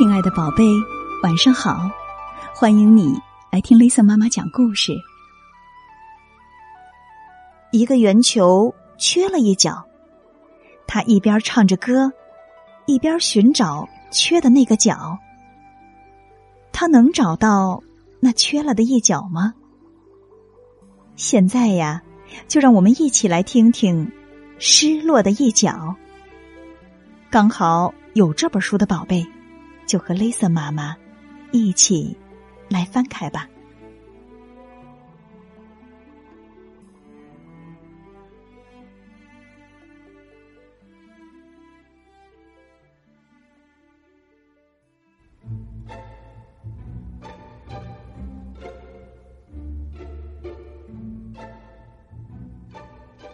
亲爱的宝贝，晚上好！欢迎你来听 Lisa 妈妈讲故事。一个圆球缺了一角，他一边唱着歌，一边寻找缺的那个角。他能找到那缺了的一角吗？现在呀，就让我们一起来听听失落的一角。刚好有这本书的宝贝。就和 Lisa 妈妈一起来翻开吧。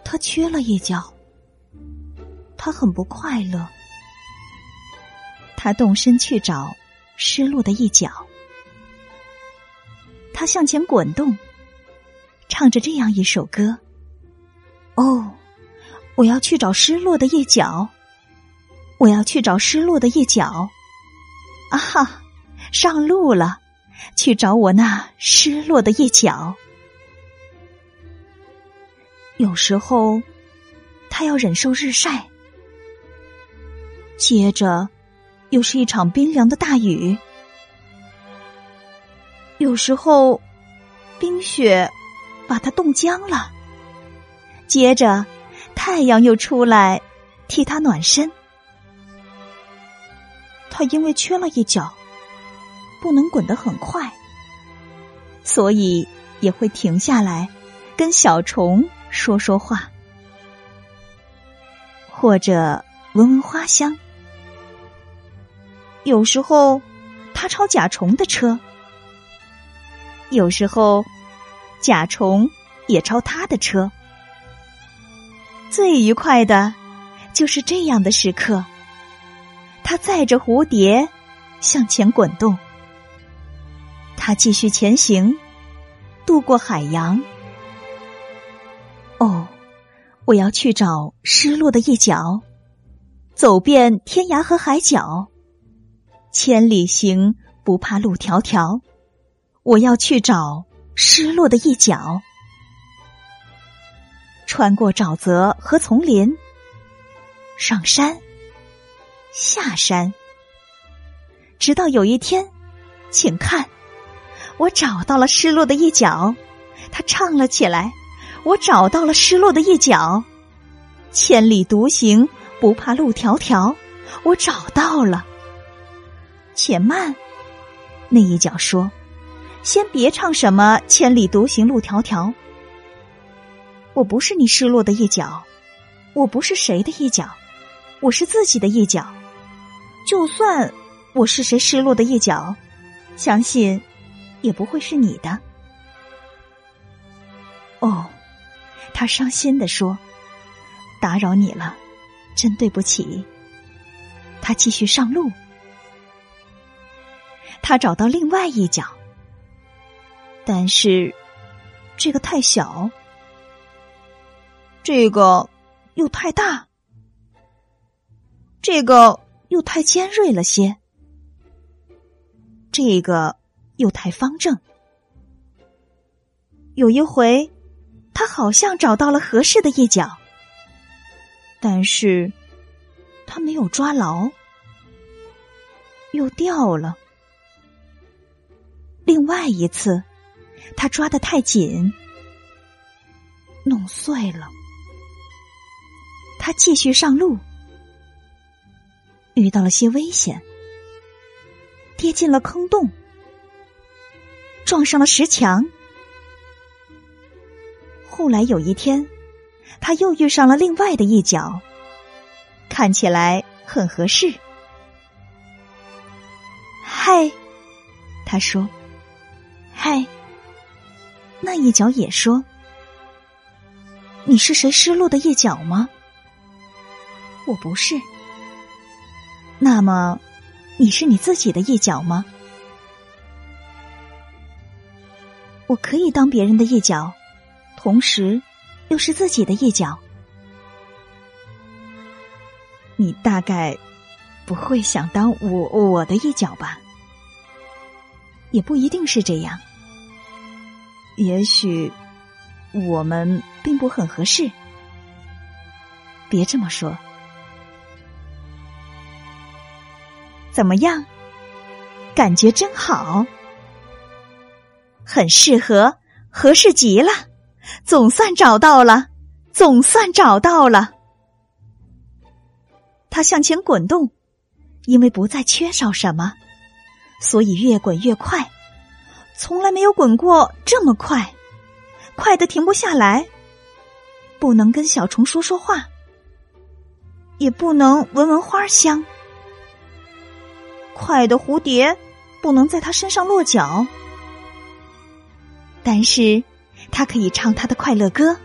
他缺了一角，他很不快乐。他动身去找失落的一角，他向前滚动，唱着这样一首歌：“哦，我要去找失落的一角，我要去找失落的一角。”啊哈，上路了，去找我那失落的一角。有时候，他要忍受日晒，接着。又是一场冰凉的大雨，有时候冰雪把它冻僵了。接着，太阳又出来替他暖身。他因为缺了一角，不能滚得很快，所以也会停下来跟小虫说说话，或者闻闻花香。有时候，他超甲虫的车；有时候，甲虫也超他的车。最愉快的，就是这样的时刻。他载着蝴蝶向前滚动，他继续前行，渡过海洋。哦，我要去找失落的一角，走遍天涯和海角。千里行，不怕路迢迢。我要去找失落的一角，穿过沼泽和丛林，上山，下山，直到有一天，请看，我找到了失落的一角。他唱了起来：“我找到了失落的一角，千里独行，不怕路迢迢。我找到了。”且慢，那一角说：“先别唱什么千里独行路迢迢。我不是你失落的一角，我不是谁的一角，我是自己的一角。就算我是谁失落的一角，相信也不会是你的。”哦，他伤心的说：“打扰你了，真对不起。”他继续上路。他找到另外一角，但是这个太小，这个又太大，这个又太尖锐了些，这个又太方正。有一回，他好像找到了合适的一角，但是他没有抓牢，又掉了。另外一次，他抓的太紧，弄碎了。他继续上路，遇到了些危险，跌进了坑洞，撞上了石墙。后来有一天，他又遇上了另外的一角，看起来很合适。嗨，他说。哎，那一角也说：“你是谁失落的一角吗？”我不是。那么，你是你自己的一角吗？我可以当别人的一角，同时又是自己的一角。你大概不会想当我我的一角吧？也不一定是这样。也许我们并不很合适。别这么说。怎么样？感觉真好，很适合，合适极了。总算找到了，总算找到了。他向前滚动，因为不再缺少什么，所以越滚越快。从来没有滚过这么快，快的停不下来。不能跟小虫说说话，也不能闻闻花香。快的蝴蝶不能在他身上落脚，但是他可以唱他的快乐歌。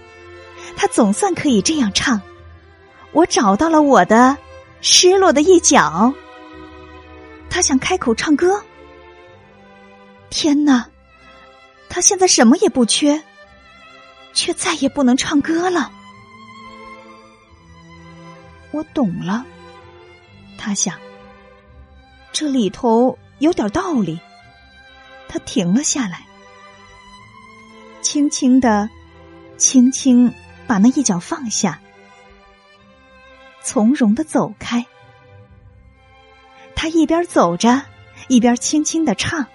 他总算可以这样唱：我找到了我的失落的一角。他想开口唱歌。天哪！他现在什么也不缺，却再也不能唱歌了。我懂了，他想。这里头有点道理。他停了下来，轻轻的、轻轻把那一脚放下，从容的走开。他一边走着，一边轻轻的唱：“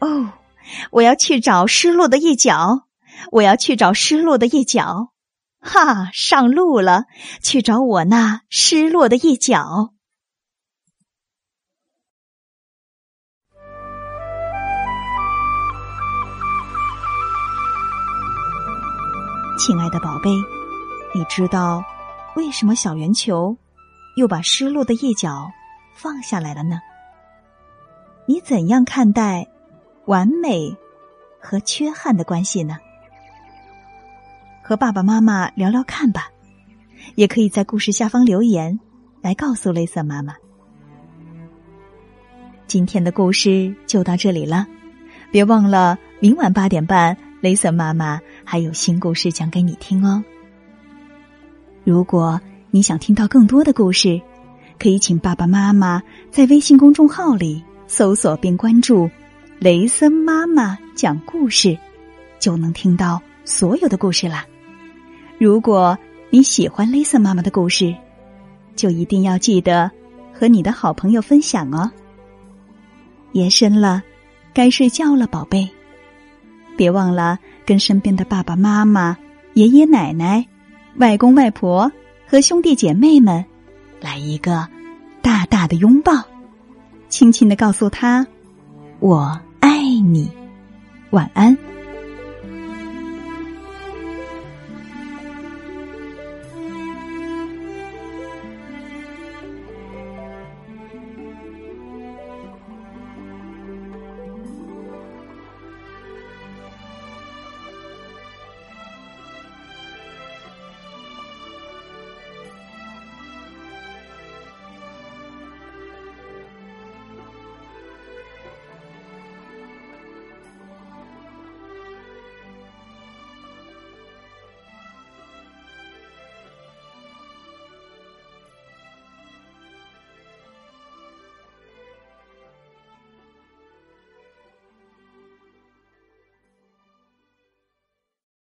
哦，我要去找失落的一角，我要去找失落的一角，哈，上路了，去找我那失落的一角。”亲爱的宝贝，你知道为什么小圆球又把失落的一角放下来了呢？你怎样看待完美和缺憾的关系呢？和爸爸妈妈聊聊看吧，也可以在故事下方留言来告诉雷瑟妈妈。今天的故事就到这里了，别忘了明晚八点半。雷森妈妈还有新故事讲给你听哦。如果你想听到更多的故事，可以请爸爸妈妈在微信公众号里搜索并关注“雷森妈妈讲故事”，就能听到所有的故事啦。如果你喜欢雷森妈妈的故事，就一定要记得和你的好朋友分享哦。夜深了，该睡觉了，宝贝。别忘了跟身边的爸爸妈妈、爷爷奶奶、外公外婆和兄弟姐妹们来一个大大的拥抱，轻轻的告诉他：“我你。”晚安。